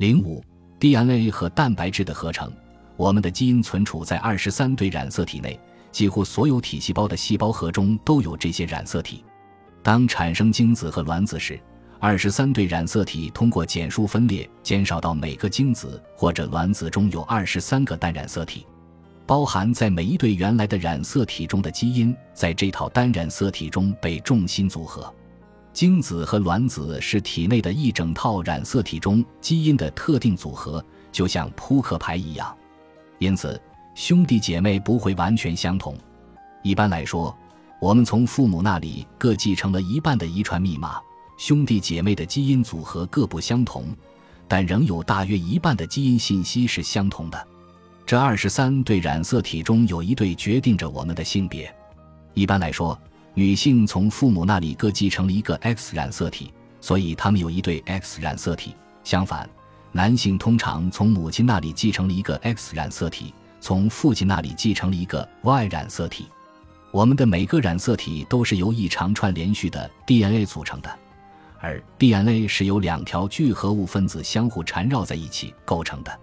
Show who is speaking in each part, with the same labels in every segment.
Speaker 1: 零五 DNA 和蛋白质的合成，我们的基因存储在二十三对染色体内，几乎所有体细胞的细胞核中都有这些染色体。当产生精子和卵子时，二十三对染色体通过减数分裂，减少到每个精子或者卵子中有二十三个单染色体。包含在每一对原来的染色体中的基因，在这套单染色体中被重新组合。精子和卵子是体内的一整套染色体中基因的特定组合，就像扑克牌一样。因此，兄弟姐妹不会完全相同。一般来说，我们从父母那里各继承了一半的遗传密码。兄弟姐妹的基因组合各不相同，但仍有大约一半的基因信息是相同的。这二十三对染色体中有一对决定着我们的性别。一般来说，女性从父母那里各继承了一个 X 染色体，所以他们有一对 X 染色体。相反，男性通常从母亲那里继承了一个 X 染色体，从父亲那里继承了一个 Y 染色体。我们的每个染色体都是由一长串连续的 DNA 组成的，而 DNA 是由两条聚合物分子相互缠绕在一起构成的。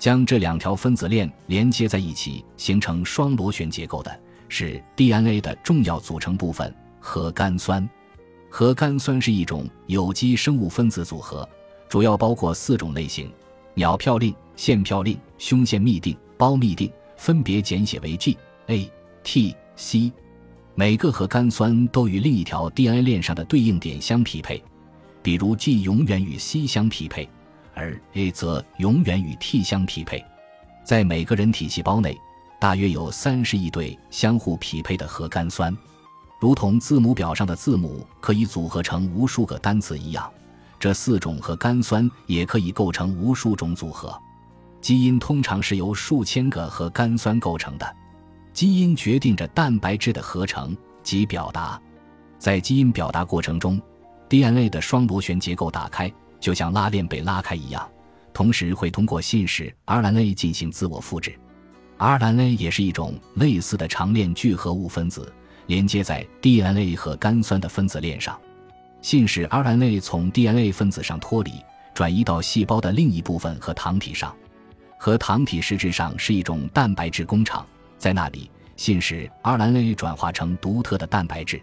Speaker 1: 将这两条分子链连接在一起，形成双螺旋结构的是 DNA 的重要组成部分——核苷酸。核苷酸是一种有机生物分子组合，主要包括四种类型：鸟嘌呤、腺嘌呤、胸腺嘧啶、胞嘧啶，分别简写为 G、A、T、C。每个核苷酸都与另一条 DNA 链上的对应点相匹配，比如 G 永远与 C 相匹配。而 A 则永远与 T 相匹配，在每个人体细胞内，大约有三十亿对相互匹配的核苷酸，如同字母表上的字母可以组合成无数个单词一样，这四种核苷酸也可以构成无数种组合。基因通常是由数千个核苷酸构成的，基因决定着蛋白质的合成及表达。在基因表达过程中，DNA 的双螺旋结构打开。就像拉链被拉开一样，同时会通过信使 RNA 进行自我复制。RNA 也是一种类似的长链聚合物分子，连接在 DNA 和苷酸的分子链上。信使 RNA 从 DNA 分子上脱离，转移到细胞的另一部分和糖体上。核糖体实质上是一种蛋白质工厂，在那里，信使 RNA 转化成独特的蛋白质。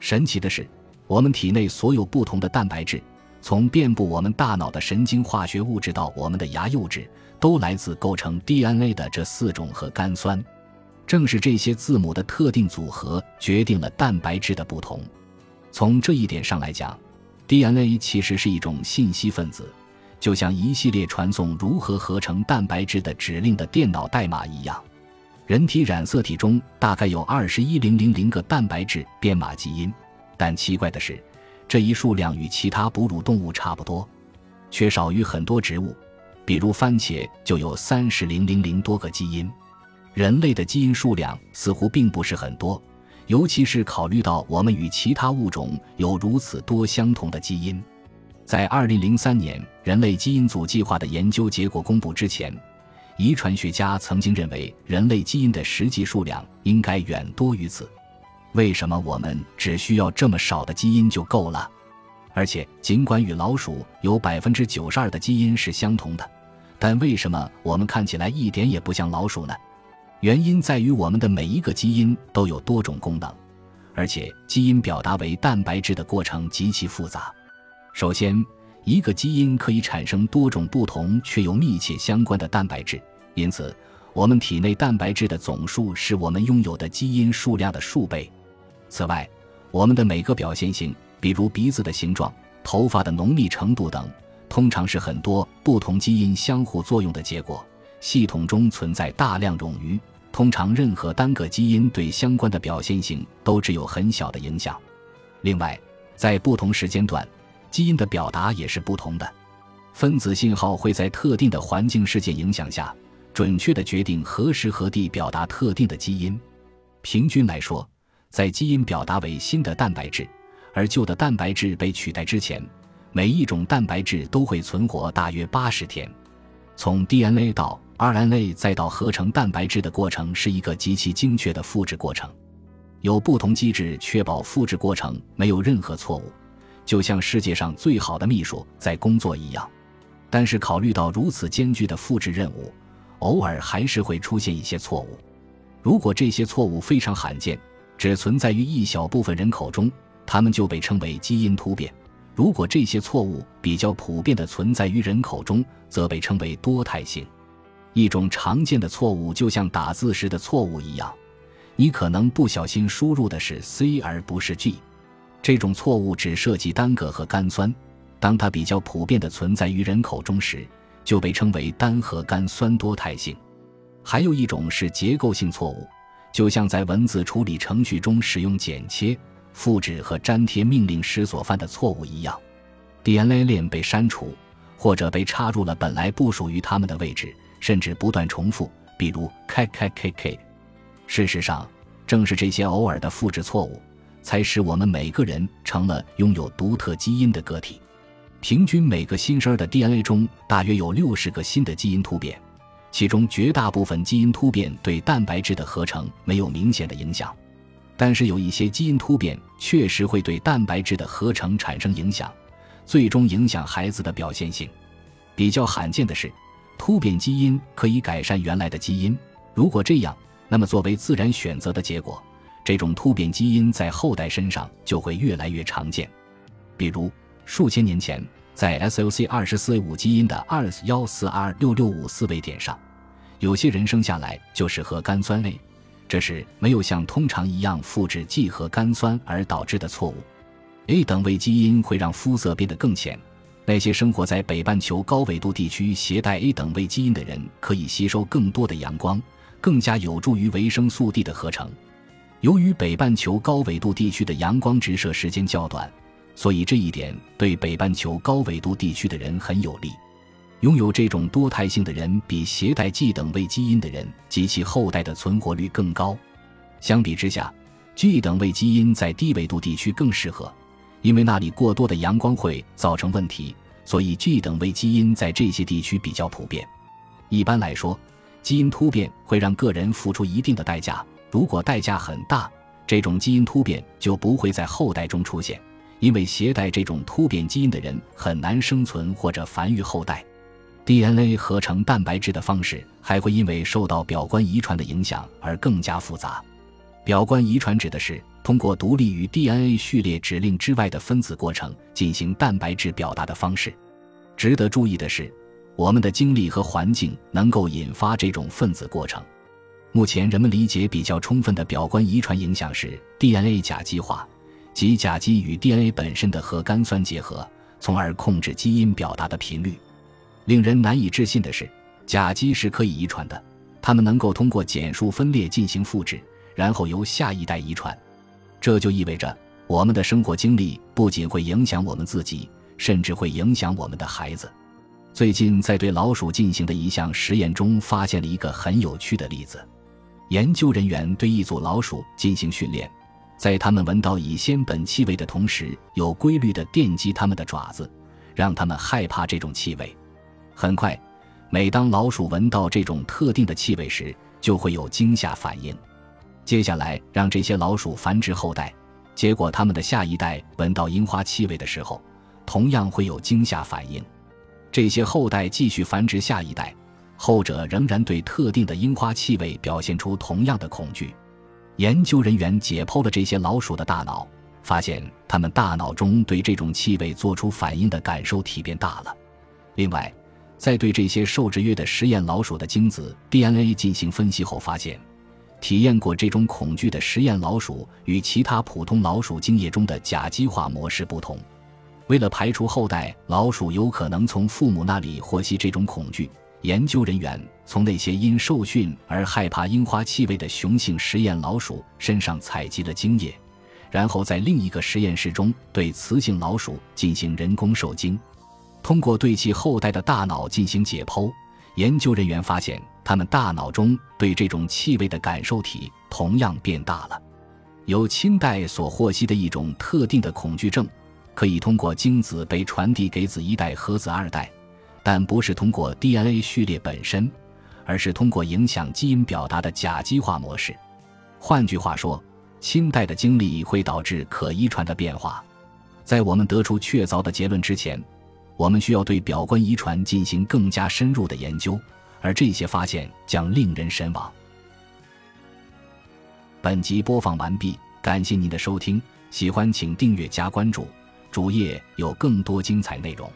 Speaker 1: 神奇的是，我们体内所有不同的蛋白质。从遍布我们大脑的神经化学物质到我们的牙釉质，都来自构成 DNA 的这四种核苷酸。正是这些字母的特定组合决定了蛋白质的不同。从这一点上来讲，DNA 其实是一种信息分子，就像一系列传送如何合成蛋白质的指令的电脑代码一样。人体染色体中大概有二十一零零零个蛋白质编码基因，但奇怪的是。这一数量与其他哺乳动物差不多，却少于很多植物，比如番茄就有三十零零零多个基因。人类的基因数量似乎并不是很多，尤其是考虑到我们与其他物种有如此多相同的基因。在二零零三年人类基因组计划的研究结果公布之前，遗传学家曾经认为人类基因的实际数量应该远多于此。为什么我们只需要这么少的基因就够了？而且，尽管与老鼠有百分之九十二的基因是相同的，但为什么我们看起来一点也不像老鼠呢？原因在于我们的每一个基因都有多种功能，而且基因表达为蛋白质的过程极其复杂。首先，一个基因可以产生多种不同却又密切相关的蛋白质，因此，我们体内蛋白质的总数是我们拥有的基因数量的数倍。此外，我们的每个表现性，比如鼻子的形状、头发的浓密程度等，通常是很多不同基因相互作用的结果。系统中存在大量冗余，通常任何单个基因对相关的表现性都只有很小的影响。另外，在不同时间段，基因的表达也是不同的。分子信号会在特定的环境事件影响下，准确地决定何时何地表达特定的基因。平均来说。在基因表达为新的蛋白质，而旧的蛋白质被取代之前，每一种蛋白质都会存活大约八十天。从 DNA 到 RNA 再到合成蛋白质的过程是一个极其精确的复制过程，有不同机制确保复制过程没有任何错误，就像世界上最好的秘书在工作一样。但是考虑到如此艰巨的复制任务，偶尔还是会出现一些错误。如果这些错误非常罕见，只存在于一小部分人口中，它们就被称为基因突变；如果这些错误比较普遍的存在于人口中，则被称为多态性。一种常见的错误就像打字时的错误一样，你可能不小心输入的是 C 而不是 G。这种错误只涉及单个核苷酸，当它比较普遍的存在于人口中时，就被称为单核苷酸多态性。还有一种是结构性错误，就像在文字处理程序中使用剪切、复制和粘贴命令时所犯的错误一样，DNA 链被删除或者被插入了本来不属于它们的位置。甚至不断重复，比如 k k k k。事实上，正是这些偶尔的复制错误，才使我们每个人成了拥有独特基因的个体。平均每个新生儿的 DNA 中大约有六十个新的基因突变，其中绝大部分基因突变对蛋白质的合成没有明显的影响，但是有一些基因突变确实会对蛋白质的合成产生影响，最终影响孩子的表现性。比较罕见的是。突变基因可以改善原来的基因，如果这样，那么作为自然选择的结果，这种突变基因在后代身上就会越来越常见。比如，数千年前，在 SOC 二十四 A 五基因的 2S 幺四 R 六六五四位点上，有些人生下来就是核苷酸类这是没有像通常一样复制剂和苷酸而导致的错误。A 等位基因会让肤色变得更浅。那些生活在北半球高纬度地区携带 A 等位基因的人，可以吸收更多的阳光，更加有助于维生素 D 的合成。由于北半球高纬度地区的阳光直射时间较短，所以这一点对北半球高纬度地区的人很有利。拥有这种多态性的人，比携带 G 等位基因的人及其后代的存活率更高。相比之下，G 等位基因在低纬度地区更适合。因为那里过多的阳光会造成问题，所以 G 等位基因在这些地区比较普遍。一般来说，基因突变会让个人付出一定的代价。如果代价很大，这种基因突变就不会在后代中出现，因为携带这种突变基因的人很难生存或者繁育后代。DNA 合成蛋白质的方式还会因为受到表观遗传的影响而更加复杂。表观遗传指的是。通过独立于 DNA 序列指令之外的分子过程进行蛋白质表达的方式。值得注意的是，我们的经历和环境能够引发这种分子过程。目前人们理解比较充分的表观遗传影响是 DNA 甲基化，即甲基与 DNA 本身的核苷酸结合，从而控制基因表达的频率。令人难以置信的是，甲基是可以遗传的，它们能够通过减数分裂进行复制，然后由下一代遗传。这就意味着，我们的生活经历不仅会影响我们自己，甚至会影响我们的孩子。最近在对老鼠进行的一项实验中，发现了一个很有趣的例子。研究人员对一组老鼠进行训练，在它们闻到乙酰苯气味的同时，有规律地电击它们的爪子，让它们害怕这种气味。很快，每当老鼠闻到这种特定的气味时，就会有惊吓反应。接下来，让这些老鼠繁殖后代，结果它们的下一代闻到樱花气味的时候，同样会有惊吓反应。这些后代继续繁殖下一代，后者仍然对特定的樱花气味表现出同样的恐惧。研究人员解剖了这些老鼠的大脑，发现它们大脑中对这种气味做出反应的感受体变大了。另外，在对这些受制约的实验老鼠的精子 DNA 进行分析后，发现。体验过这种恐惧的实验老鼠与其他普通老鼠精液中的甲基化模式不同。为了排除后代老鼠有可能从父母那里获悉这种恐惧，研究人员从那些因受训而害怕樱花气味的雄性实验老鼠身上采集了精液，然后在另一个实验室中对雌性老鼠进行人工受精，通过对其后代的大脑进行解剖。研究人员发现，他们大脑中对这种气味的感受体同样变大了。由亲代所获悉的一种特定的恐惧症，可以通过精子被传递给子一代和子二代，但不是通过 DNA 序列本身，而是通过影响基因表达的甲基化模式。换句话说，亲代的经历会导致可遗传的变化。在我们得出确凿的结论之前。我们需要对表观遗传进行更加深入的研究，而这些发现将令人神往。本集播放完毕，感谢您的收听，喜欢请订阅加关注，主页有更多精彩内容。